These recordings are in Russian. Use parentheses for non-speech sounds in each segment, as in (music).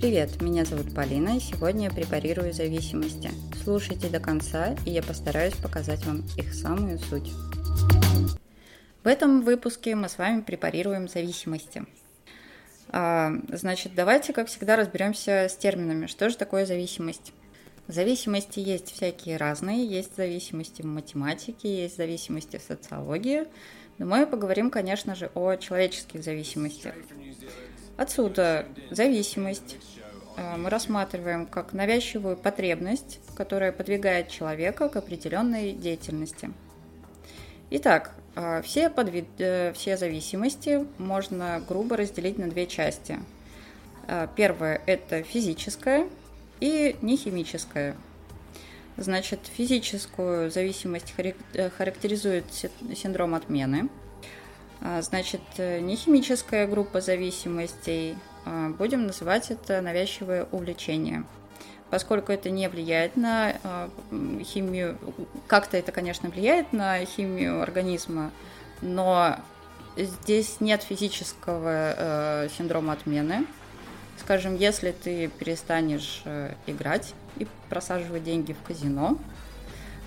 Привет, меня зовут Полина, и сегодня я препарирую зависимости. Слушайте до конца, и я постараюсь показать вам их самую суть. В этом выпуске мы с вами препарируем зависимости. А, значит, давайте, как всегда, разберемся с терминами. Что же такое зависимость? Зависимости есть всякие разные. Есть зависимости в математике, есть зависимости в социологии. Но мы поговорим, конечно же, о человеческих зависимостях. Отсюда зависимость э, мы рассматриваем как навязчивую потребность, которая подвигает человека к определенной деятельности. Итак, э, все, подвид... Э, все зависимости можно грубо разделить на две части. Первое – это физическая и нехимическая. Значит, физическую зависимость характеризует синдром отмены – значит, э, нехимическая группа зависимостей, а, будем называть это навязчивое увлечение. Поскольку это не влияет на а, химию, как-то это, конечно, влияет на химию организма, но здесь нет физического э, синдрома отмены. Скажем, если ты перестанешь э, играть и просаживать деньги в казино,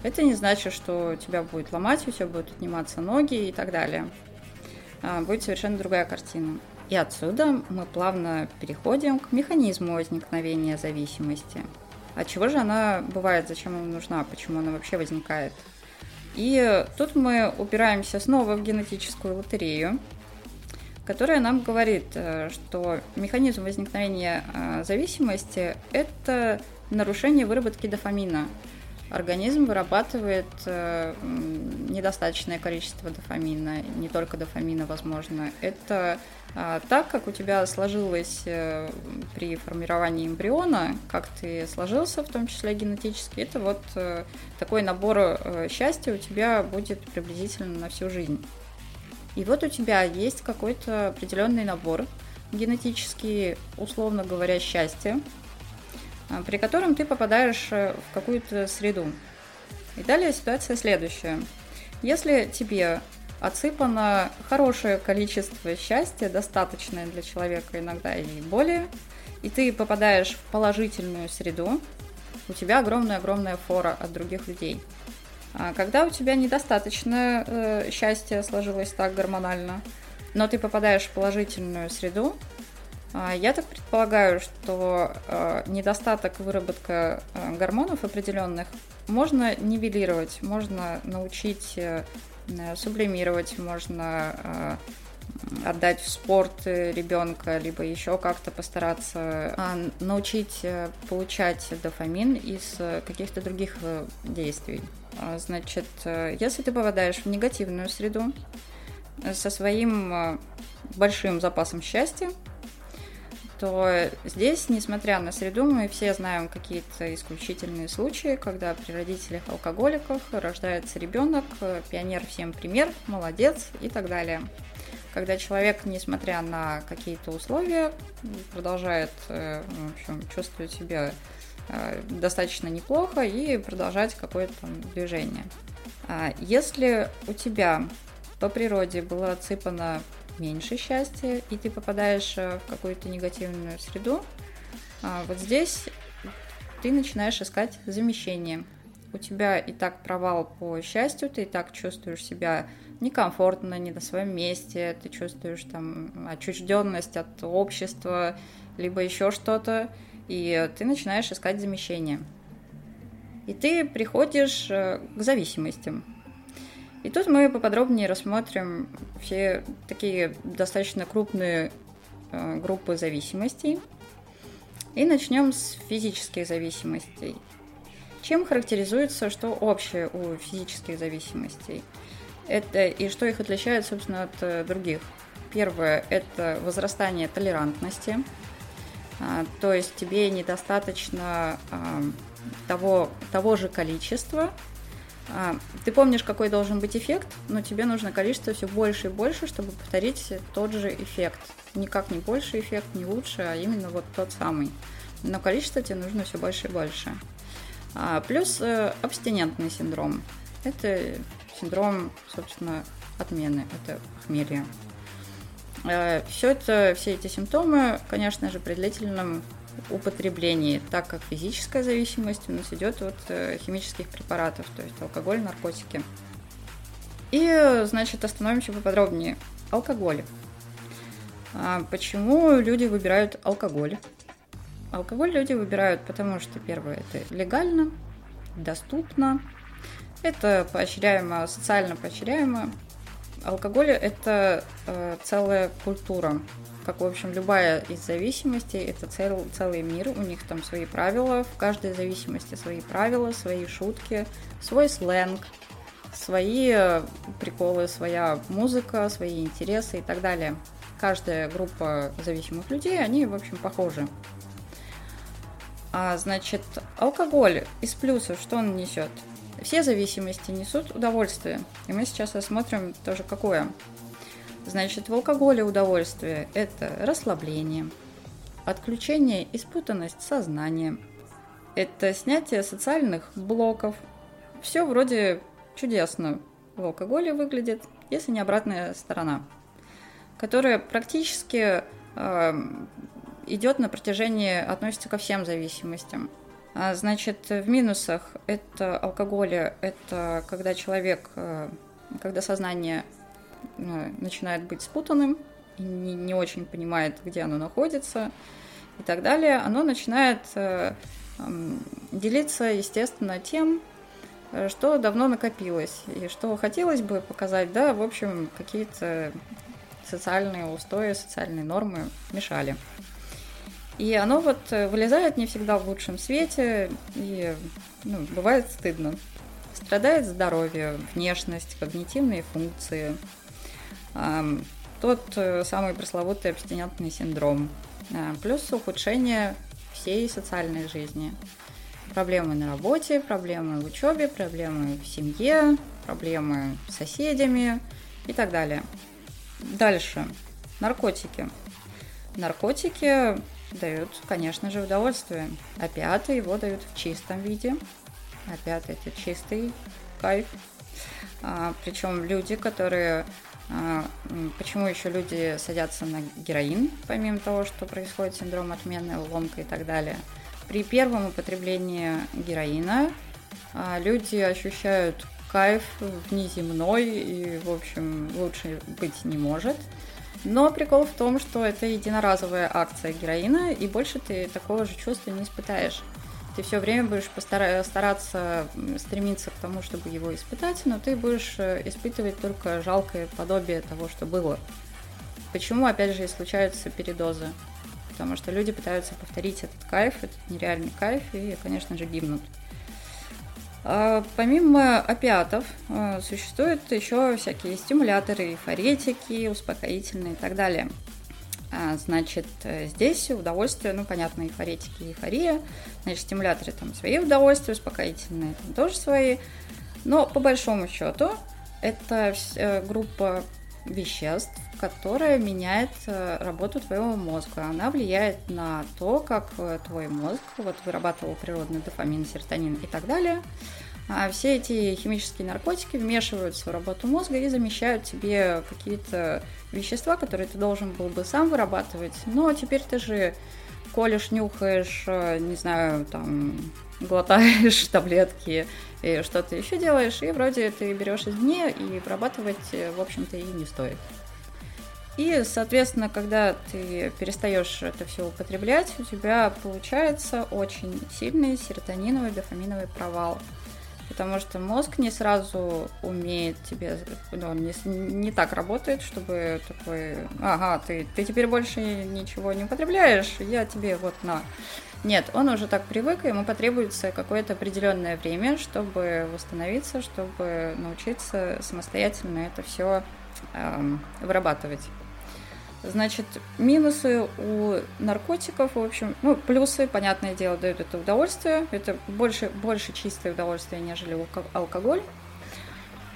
это не значит, что тебя будет ломать, у тебя будут отниматься ноги и так далее. А, будет совершенно другая картина. И отсюда мы плавно переходим к механизму возникновения зависимости. От чего же она бывает, зачем она нужна, почему она вообще возникает. И тут мы упираемся снова в генетическую лотерею, которая нам говорит, э, что механизм возникновения э, зависимости – это нарушение выработки дофамина – организм вырабатывает э, недостаточное количество дофамина, не только дофамина, возможно. Это э, так, как у тебя сложилось э, при формировании эмбриона, как ты сложился, в том числе генетически, это вот э, такой набор счастья у тебя будет приблизительно на всю жизнь. И вот у тебя есть какой-то определенный набор генетический, условно говоря, счастья, а, при котором ты попадаешь э, в какую-то среду. И далее ситуация следующая. Если тебе отсыпано хорошее количество счастья, достаточное для человека иногда и более, и ты попадаешь в положительную среду, у тебя огромная-огромная фора от других людей. А когда у тебя недостаточно э, счастья сложилось так гормонально, но ты попадаешь в положительную среду, а, я так предполагаю, что а, недостаток выработка а, гормонов определенных можно нивелировать, можно научить э, сублимировать, можно отдать в спорт ребенка, либо еще как-то постараться научить э, получать дофамин из э, каких-то других действий. Значит, если ты попадаешь в негативную среду со своим большим запасом счастья, то здесь, несмотря на среду, мы все знаем какие-то исключительные случаи, когда при родителях алкоголиках рождается ребенок, пионер всем пример, молодец и так далее. Когда человек, несмотря на какие-то условия, продолжает э, в общем, чувствовать себя э, достаточно неплохо и продолжать какое-то движение. А если у тебя по природе было отсыпано меньше счастья, и ты попадаешь э, в какую-то негативную среду, а вот здесь ты начинаешь искать замещение. У тебя и так провал по счастью, ты и так чувствуешь себя некомфортно, не на своем месте, ты чувствуешь там отчужденность от общества, либо еще что-то, и ты начинаешь искать замещение. И ты приходишь э, к зависимостям. И тут мы поподробнее рассмотрим все такие достаточно крупные э, группы зависимостей. И начнем с физических зависимостей. Чем характеризуется, что общее у физических зависимостей? Это и что их отличает, собственно, от э, других. Первое – это возрастание толерантности. А, то есть тебе недостаточно а, того, того же количества ты помнишь, какой должен быть эффект, но тебе нужно количество все больше и больше, чтобы повторить тот же эффект. Никак не больше эффект, не лучше, а именно вот тот самый. Но количество тебе нужно все больше и больше. А, плюс э, абстинентный синдром. Это синдром, собственно, отмены, это хмелье. Э, все это, все эти симптомы, конечно же, при длительном употреблении, так как физическая зависимость у нас идет от э, химических препаратов, то есть алкоголь, наркотики. И, значит, остановимся поподробнее. Алкоголь. А почему люди выбирают алкоголь? Алкоголь люди выбирают, потому что, первое, это легально, доступно, это поощряемо, социально поощряемо. Алкоголь – это э, целая культура. Как, в общем, любая из зависимостей, это цел, целый мир, у них там свои правила, в каждой зависимости свои правила, свои шутки, свой сленг, свои э, приколы, своя музыка, свои интересы и так далее. Каждая группа зависимых людей, они, в общем, похожи. А, значит, алкоголь из плюсов, что он несет? Все зависимости несут удовольствие. И мы сейчас рассмотрим тоже какое. Значит, в алкоголе удовольствие – это расслабление, отключение и спутанность сознания. Это снятие социальных блоков. Все вроде чудесно в алкоголе выглядит, если не обратная сторона, которая практически э, идет на протяжении, относится ко всем зависимостям. А, значит, в минусах это алкоголя, это когда человек, э, когда сознание э, начинает быть спутанным не, не очень понимает, где оно находится и так далее, оно начинает э, делиться, естественно, тем, что давно накопилось и что хотелось бы показать, да, в общем, какие-то социальные устои, социальные нормы мешали. И оно вот э, вылезает не всегда в лучшем свете, и ну, бывает стыдно. Страдает здоровье, внешность, когнитивные функции. Тот э, самый пресловутый абстинентный синдром. А, плюс ухудшение всей социальной жизни. Проблемы на работе, проблемы в учебе, проблемы в семье, проблемы с соседями и так далее. Дальше. Наркотики. Наркотики дают, конечно же, удовольствие. Опиаты его дают в чистом виде. Опиаты это чистый кайф. А, причем люди, которые... А, почему еще люди садятся на героин, помимо того, что происходит синдром отмены, ломка и так далее. При первом употреблении героина а, люди ощущают кайф внеземной и, в общем, лучше быть не может – но прикол в том, что это единоразовая акция героина, и больше ты такого же чувства не испытаешь. Ты все время будешь постара- стараться стремиться к тому, чтобы его испытать, но ты будешь э, испытывать только жалкое подобие того, что было. Почему, опять же, и случаются передозы? Потому что люди пытаются повторить этот кайф, этот нереальный кайф, и, конечно же, гибнут. А, помимо опиатов а, существуют еще всякие стимуляторы, эйфоретики, успокоительные и так далее. А, значит, здесь удовольствие, ну, понятно, эйфоретики и эйфория. Значит, стимуляторы там свои удовольствия, успокоительные там тоже свои. Но по большому счету это э, группа веществ, которая меняет э, работу твоего мозга. Она влияет на то, как э, твой мозг вот, вырабатывал природный дофамин, серотонин и так далее. А все эти химические наркотики вмешиваются в работу мозга и замещают тебе какие-то вещества, которые ты должен был бы сам вырабатывать. Но теперь ты же колешь, нюхаешь, э, не знаю, там, глотаешь (laughs) таблетки и что-то еще делаешь, и вроде ты берешь извне, и вырабатывать, э, в общем-то, и не стоит. И, соответственно, когда ты перестаешь это все употреблять, у тебя получается очень сильный серотониновый, дофаминовый провал. Потому что мозг не сразу умеет тебе, ну, не, не так работает, чтобы такой, ага, ты, ты теперь больше ничего не употребляешь, я тебе вот на нет, он уже так привык, ему потребуется какое-то определенное время, чтобы восстановиться, чтобы научиться самостоятельно это все эм, вырабатывать. Значит, минусы у наркотиков, в общем, ну, плюсы, понятное дело, дают это удовольствие. Это больше, больше чистое удовольствие, нежели алкоголь.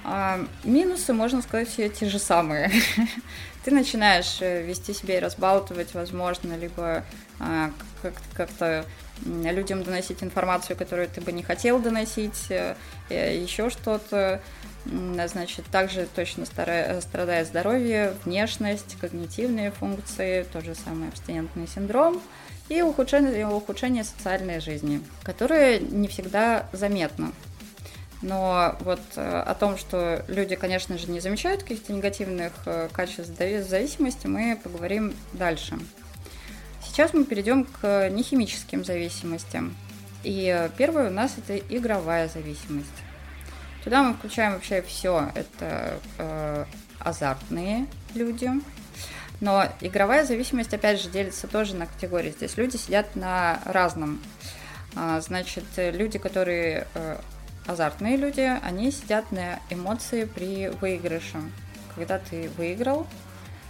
А минусы, можно сказать, все те же самые. (laughs) Ты начинаешь э, вести себя и разбалтывать, возможно, либо а, как-то людям доносить информацию, которую ты бы не хотел доносить, э, еще что-то. Значит, также точно страдает здоровье, внешность, когнитивные функции, тот же самый абстинентный синдром и ухудшение, ухудшение социальной жизни, которое не всегда заметно. Но вот э, о том, что люди, конечно же, не замечают каких-то негативных э, качеств зависимости, мы поговорим дальше. Сейчас мы перейдем к нехимическим зависимостям. И первое у нас это игровая зависимость. Туда мы включаем вообще все. Это э, азартные люди. Но игровая зависимость, опять же, делится тоже на категории. Здесь люди сидят на разном. А, значит, люди, которые э, азартные люди, они сидят на эмоции при выигрыше. Когда ты выиграл,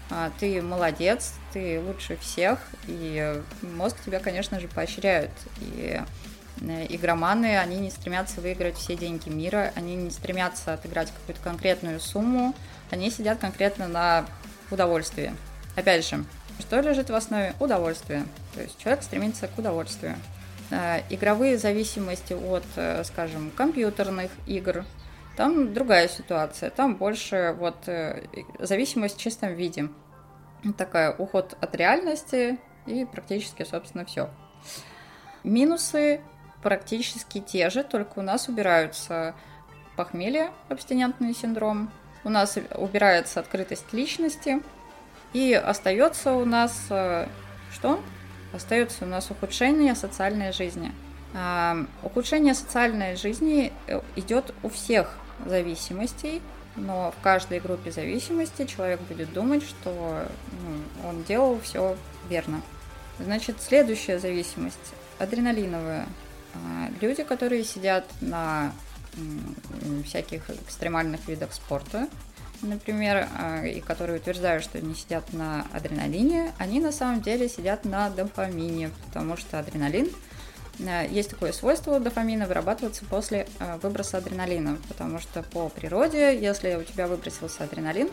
а, ты молодец, ты лучше всех, и мозг тебя, конечно же, поощряет. И игроманы, они не стремятся выиграть все деньги мира, они не стремятся отыграть какую-то конкретную сумму, они сидят конкретно на удовольствии. Опять же, что лежит в основе? Удовольствие. То есть человек стремится к удовольствию. Э, игровые зависимости от, э, скажем, компьютерных игр, там другая ситуация. Там больше вот э, зависимость в чистом виде. Такая уход от реальности и практически, собственно, все. Минусы практически те же, только у нас убираются похмелье, абстинентный синдром, у нас убирается открытость личности, и остается у нас что? остается у нас ухудшение социальной жизни. Ухудшение социальной жизни э, идет у всех зависимостей, но в каждой группе зависимости человек будет думать, что ну, он делал все верно. Значит, следующая зависимость адреналиновая. А, люди, которые сидят на всяких экстремальных видах спорта, например, а, и которые утверждают, что они сидят на адреналине, они на самом деле сидят на дофамине, потому что адреналин а, есть такое свойство дофамина вырабатываться после а, выброса адреналина, потому что по природе, если у тебя выбросился адреналин,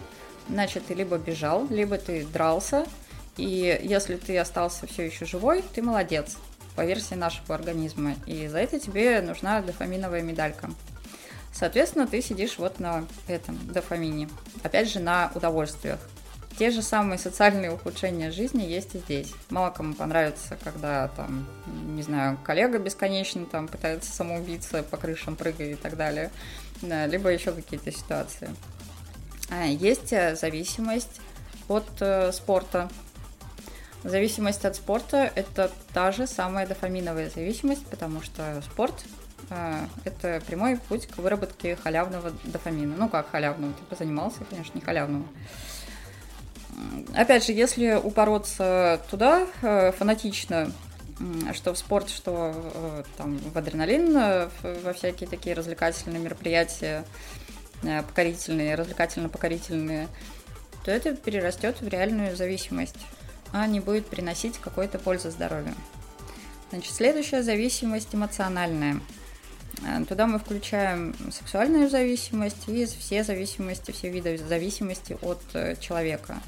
значит ты либо бежал, либо ты дрался, и если ты остался все еще живой, ты молодец по версии нашего организма, и за это тебе нужна дофаминовая медалька. Соответственно, ты сидишь вот на этом дофамине. Опять же, на удовольствиях. Те же самые социальные ухудшения жизни есть и здесь. Мало кому понравится, когда там, не знаю, коллега бесконечно там пытается самоубиться, по крышам прыгает и так далее. Да, либо еще какие-то ситуации. А, есть э, зависимость от э, спорта. Зависимость от спорта – это та же самая дофаминовая зависимость, потому что спорт а, это прямой путь к выработке халявного дофамина. Ну, как халявного, ты позанимался, конечно, не халявного. Опять же, если упороться туда э, фанатично, что в спорт, что э, там в адреналин, э, во всякие такие развлекательные мероприятия, покорительные, развлекательно-покорительные, то это перерастет в реальную зависимость, а не будет приносить какой-то пользы здоровью. Значит, следующая зависимость эмоциональная – Э, туда мы включаем сексуальную зависимость и все зависимости, все виды зависимости от э, человека.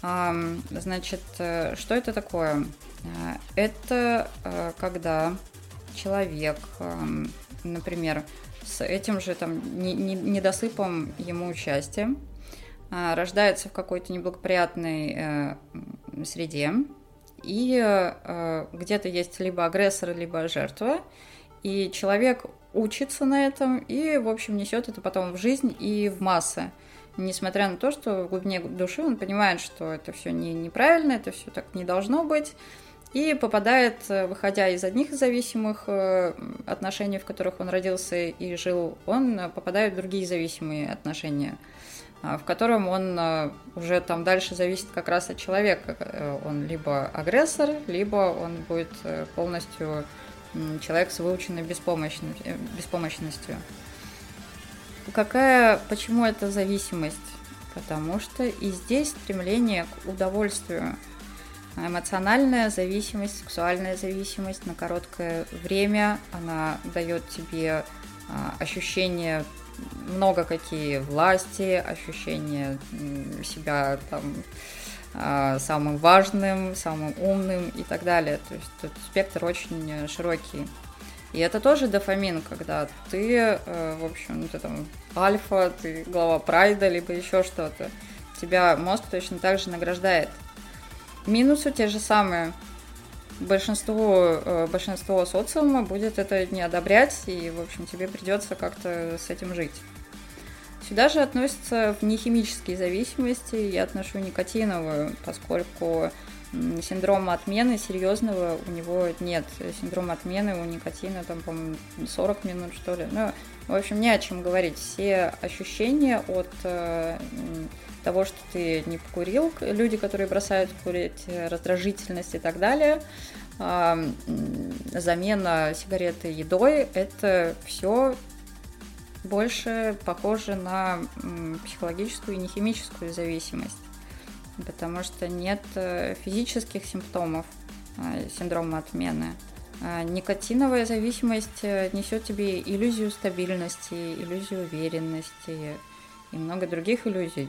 Значит, э, что это такое? Это когда человек, например, с этим же там недосыпом ему счастья, рождается в какой-то неблагоприятной среде, и где-то есть либо агрессор, либо жертва, и человек учится на этом и, в общем, несет это потом в жизнь и в массы. Несмотря на то, что в глубине души он понимает, что это все не, неправильно, это все так не должно быть, и попадает, выходя из одних зависимых э, отношений, в которых он родился и жил, он попадает в другие зависимые отношения, а, в котором он э, уже там дальше зависит как раз от человека. Э, он либо агрессор, либо он будет полностью человек с выученной беспомощностью. Э, беспомощностью. Какая, почему это зависимость? Потому что и здесь стремление к удовольствию. Эмоциональная зависимость, сексуальная зависимость на короткое время, она дает тебе а, ощущение много какие власти, ощущение себя там а, самым важным, самым умным и так далее. То есть тут спектр очень широкий. И это тоже дофамин, когда ты, э, в общем, ну, ты там альфа, ты глава прайда, либо еще что-то. Тебя мозг точно так же награждает. Минусы те же самые. Большинство, э, большинство социума будет это не одобрять, и, в общем, тебе придется как-то с этим жить. Сюда же относятся нехимические зависимости, я отношу никотиновую, поскольку синдрома отмены серьезного у него нет. Синдром отмены у никотина там, по-моему, 40 минут, что ли. Ну, в общем, не о чем говорить. Все ощущения от э, того, что ты не покурил, люди, которые бросают курить, раздражительность и так далее, э, замена сигареты едой, это все больше похоже на психологическую и нехимическую зависимость, потому что нет э, физических симптомов э, синдрома отмены. Никотиновая зависимость э, несет тебе иллюзию стабильности, иллюзию уверенности и много других иллюзий.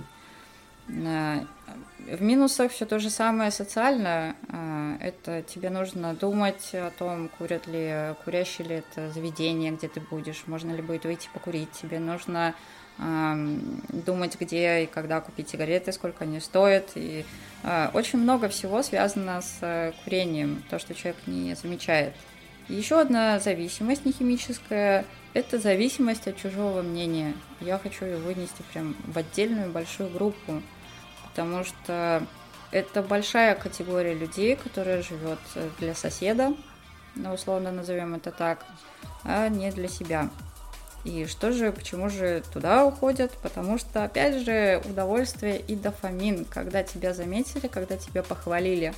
В минусах все то же самое социальное. А, это тебе нужно думать о том, курят ли, курящие ли это заведение, где ты будешь, можно ли будет выйти покурить. Тебе нужно думать, где и когда купить сигареты, сколько они стоят. И а, очень много всего связано с э, курением, то, что человек не замечает. Еще одна зависимость нехимическая – это зависимость от чужого мнения. Я хочу ее вынести прям в отдельную большую группу потому что это большая категория людей, которая живет для соседа, ну, условно назовем это так, а не для себя. И что же, почему же туда уходят? Потому что, опять же, удовольствие и дофамин, когда тебя заметили, когда тебя похвалили.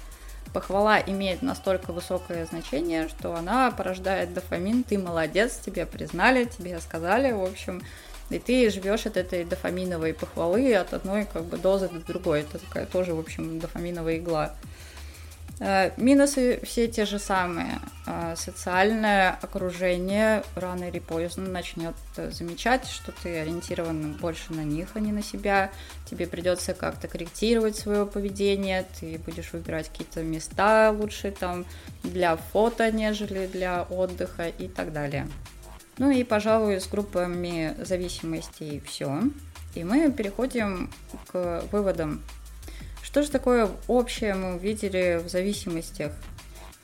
Похвала имеет настолько высокое значение, что она порождает дофамин, ты молодец, тебе признали, тебе сказали, в общем, и ты живешь от этой дофаминовой похвалы от одной как бы дозы до другой. Это такая тоже, в общем, дофаминовая игла. Э, минусы все те же самые. Э, социальное окружение рано или поздно начнет замечать, что ты ориентирован больше на них, а не на себя. Тебе придется как-то корректировать свое поведение, ты будешь выбирать какие-то места лучше там для фото, нежели для отдыха и так далее. Ну и, пожалуй, с группами зависимостей все. И мы переходим к выводам. Что же такое общее мы увидели в зависимостях?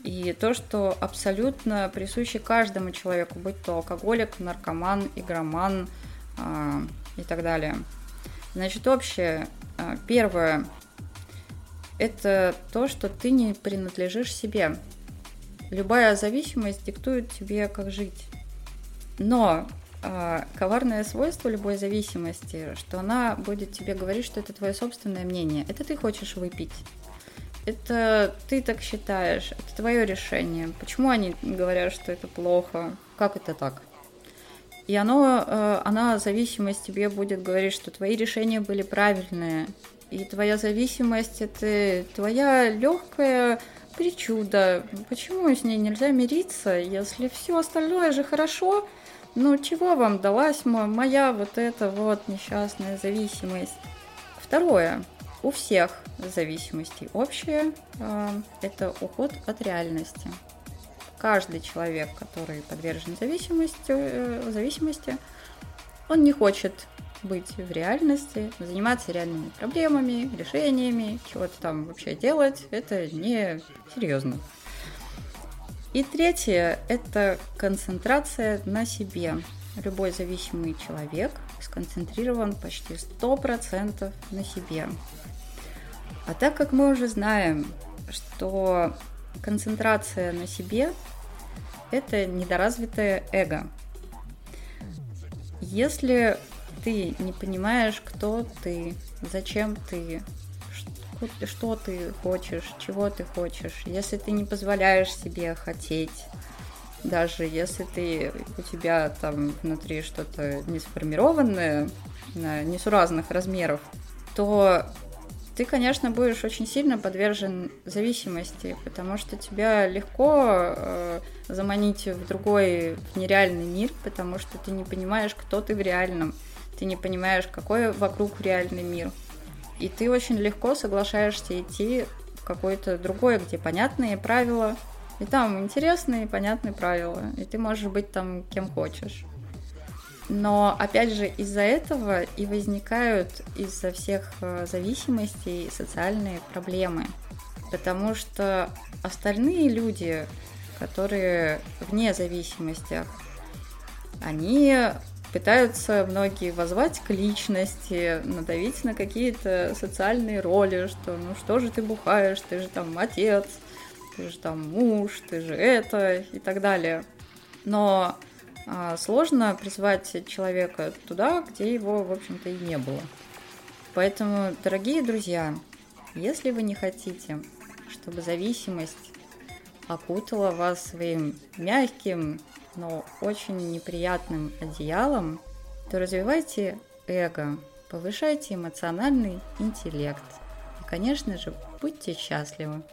И то, что абсолютно присуще каждому человеку, будь то алкоголик, наркоман, игроман э, и так далее. Значит, общее. А, первое – это то, что ты не принадлежишь себе. Любая зависимость диктует тебе, как жить. Но э, коварное свойство любой зависимости, что она будет тебе говорить, что это твое собственное мнение. Это ты хочешь выпить. Это ты так считаешь, это твое решение. Почему они говорят, что это плохо? Как это так? И оно, э, она, зависимость тебе будет говорить, что твои решения были правильные. И твоя зависимость это твоя легкая причуда. Почему с ней нельзя мириться, если все остальное же хорошо? Ну, чего вам далась моя вот эта вот несчастная зависимость? Второе. У всех зависимостей общее э, – это уход от реальности. Каждый человек, который подвержен зависимости, э, зависимости, он не хочет быть в реальности, заниматься реальными проблемами, решениями, чего-то там вообще делать, это не серьезно. И третье – это концентрация на себе. Любой зависимый человек сконцентрирован почти 100% на себе. А так как мы уже знаем, что концентрация на себе – это недоразвитое эго. Если ты не понимаешь, кто ты, зачем ты, что ты хочешь, чего ты хочешь. Если ты не позволяешь себе хотеть, даже если ты у тебя там внутри что-то не сформированное, несуразных размеров, то ты, конечно, будешь очень сильно подвержен зависимости, потому что тебя легко э, заманить в другой, в нереальный мир, потому что ты не понимаешь, кто ты в реальном, ты не понимаешь, какой вокруг реальный мир. И ты очень легко соглашаешься идти в какой-то другой, где понятные правила, И там интересные, понятные правила, и ты можешь быть там кем хочешь. Но опять же из-за этого и возникают из-за всех э, зависимостей социальные проблемы. Потому что остальные люди, которые вне зависимостях, они пытаются многие возвать к личности, надавить на какие-то социальные роли, что ну что же ты бухаешь, ты же там отец, ты же там муж, ты же это и так далее. Но а, сложно призвать человека туда, где его, в общем-то, и не было. Поэтому, дорогие друзья, если вы не хотите, чтобы зависимость окутала вас своим мягким, но очень неприятным одеялом, то развивайте эго, повышайте эмоциональный интеллект и, конечно же, будьте счастливы.